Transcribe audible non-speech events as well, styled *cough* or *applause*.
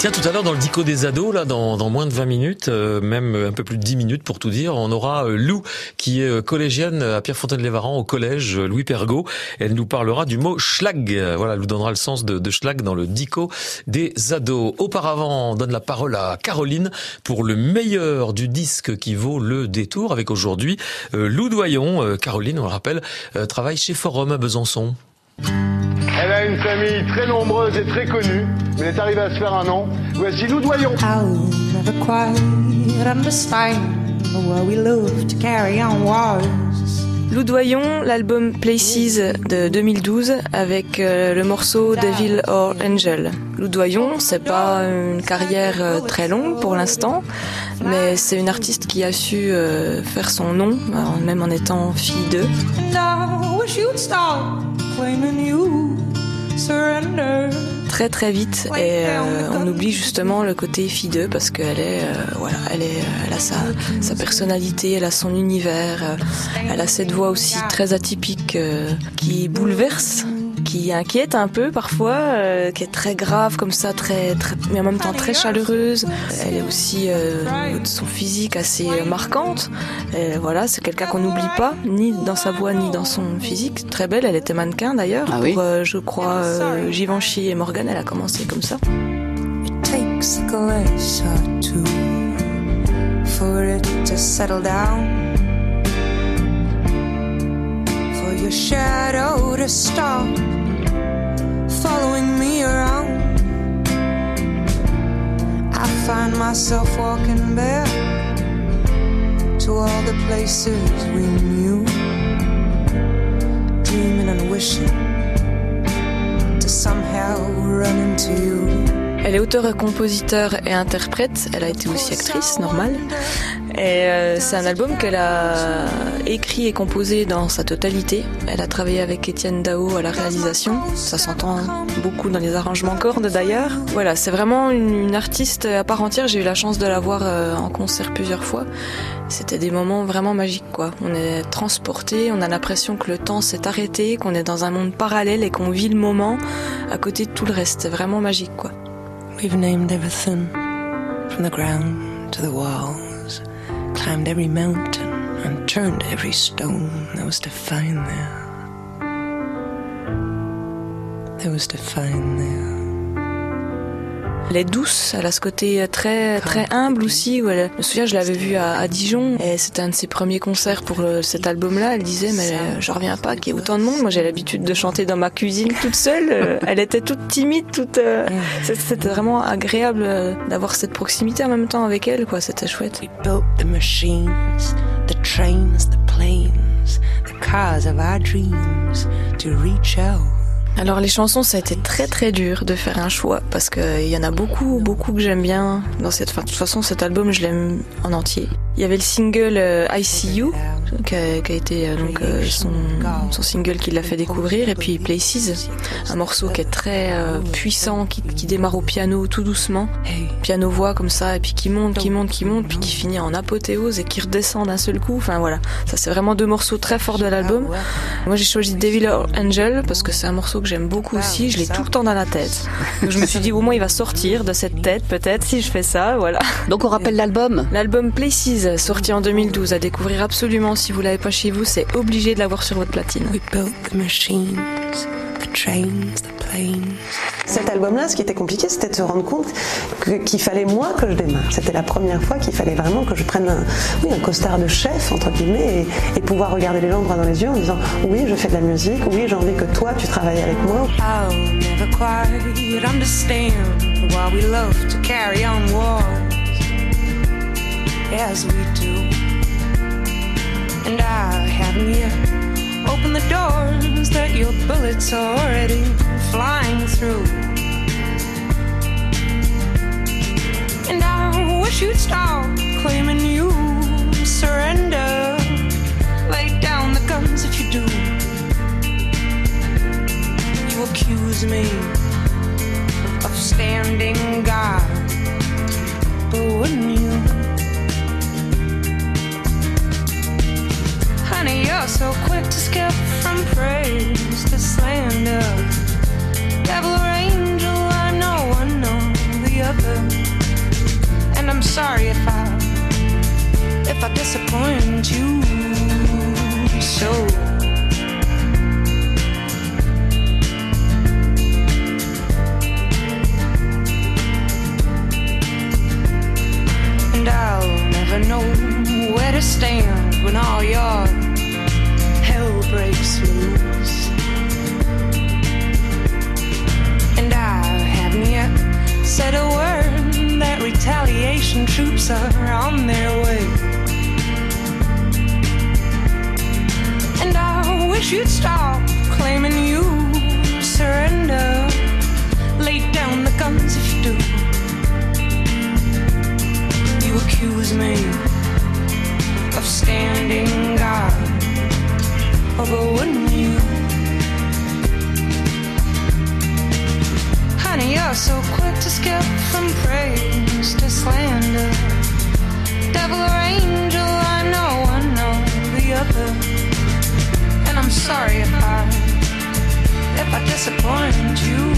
Tiens, tout à l'heure dans le dico des ados, là, dans, dans moins de 20 minutes, euh, même un peu plus de 10 minutes pour tout dire, on aura euh, Lou qui est euh, collégienne à Pierrefontaine-les-Varans au collège Louis Pergaud. Elle nous parlera du mot schlag. Voilà, elle nous donnera le sens de, de schlag dans le dico des ados. Auparavant, on donne la parole à Caroline pour le meilleur du disque qui vaut le détour avec aujourd'hui Lou Doyon. Caroline, on le rappelle, travaille chez Forum à Besançon. Elle a une famille très nombreuse et très connue, mais elle est arrivée à se faire un nom. Voici Lou Doyon. Lou Doyon, l'album Places de 2012 avec euh, le morceau Devil or Angel. Lou Doyon, c'est pas une carrière euh, très longue pour l'instant, mais c'est une artiste qui a su euh, faire son nom, même en étant fille d'eux. Très très vite. Et euh, on oublie justement le côté fideux parce qu'elle est euh, voilà elle est elle a sa, sa personnalité elle a son univers euh, elle a cette voix aussi très atypique qui bouleverse qui inquiète un peu parfois, euh, qui est très grave comme ça, très, très, mais en même temps très chaleureuse. Elle est aussi euh, son physique assez marquante. Et voilà, c'est quelqu'un qu'on n'oublie pas, ni dans sa voix ni dans son physique. Très belle, elle était mannequin d'ailleurs. Ah oui. pour, euh, je crois, euh, Givenchy et Morgan, elle a commencé comme ça. It takes a glass or two for it to settle down. For your shadow to stop following me around. I find myself walking back to all the places we knew, dreaming and wishing Elle est auteure, compositeur et interprète. Elle a été aussi actrice, normale. Et euh, c'est un album qu'elle a écrit et composé dans sa totalité. Elle a travaillé avec Étienne Dao à la réalisation. Ça s'entend beaucoup dans les arrangements cordes d'ailleurs. Voilà, c'est vraiment une, une, artiste à part entière. J'ai eu la chance de la voir euh, en concert plusieurs fois. C'était des moments vraiment magiques, quoi. On est transporté, on a l'impression que le temps s'est arrêté, qu'on est dans un monde parallèle et qu'on vit le moment à côté de tout le reste. C'est vraiment magique, quoi. We've named everything from the ground to the walls, climbed every mountain and turned every stone that was to find there. That was to find there. Elle est douce, elle a ce côté très très humble aussi. Où elle, je me souviens, je l'avais vue à, à, Dijon et c'était un de ses premiers concerts pour le, cet album-là. Elle disait mais euh, je reviens pas qu'il y ait autant de monde. Moi j'ai l'habitude de chanter dans ma cuisine toute seule. Euh, *laughs* elle était toute timide, toute. Euh, c'était vraiment agréable euh, d'avoir cette proximité en même temps avec elle. Quoi, c'était chouette. We built the machines, the trains, the planes, the cars of our dreams to reach out. Alors les chansons, ça a été très très dur de faire un choix parce qu'il y en a beaucoup, beaucoup que j'aime bien dans cette. Enfin, de toute façon, cet album, je l'aime en entier. Il y avait le single euh, I See You qui a, été euh, donc euh, son, son, single qui l'a fait découvrir et puis Places, un morceau qui est très puissant, qui, qui, démarre au piano tout doucement, piano voix comme ça et puis qui monte, qui monte, qui monte, puis qui finit en apothéose et qui redescend d'un seul coup. Enfin voilà, ça c'est vraiment deux morceaux très forts de l'album. Moi j'ai choisi Devil or Angel parce que c'est un morceau que j'aime beaucoup aussi. Je l'ai tout le temps dans la tête. Donc je me suis dit au moins il va sortir de cette tête peut-être si je fais ça. Voilà. Donc on rappelle l'album. L'album Places sorti en 2012 à découvrir absolument si vous l'avez pas chez vous, c'est obligé de l'avoir sur votre platine. We built the machines, the trains, the planes. Cet album-là, ce qui était compliqué, c'était de se rendre compte qu'il fallait moi que je démarre. C'était la première fois qu'il fallait vraiment que je prenne un, costard de chef, entre guillemets, et, pouvoir regarder les gens droit dans les yeux en disant oui, je fais de la musique, oui, j'ai envie que toi, tu travailles avec moi. And I haven't yet opened the doors that your bullets are already flying through. Stop claiming you surrender. Lay down the guns if you do. You accuse me of standing guard, but wouldn't you? Honey, you're so quick to skip from praise to slander. Devil or angel, I know one the other. Sorry if I if I disappoint you so. And I'll never know where to stand when all your troops are on their way. And I wish you'd stop claiming you surrender. Lay down the guns if you do. You accuse me of standing guard. Oh, but wouldn't you? Honey, you're so quick to skip from praise disappoint you.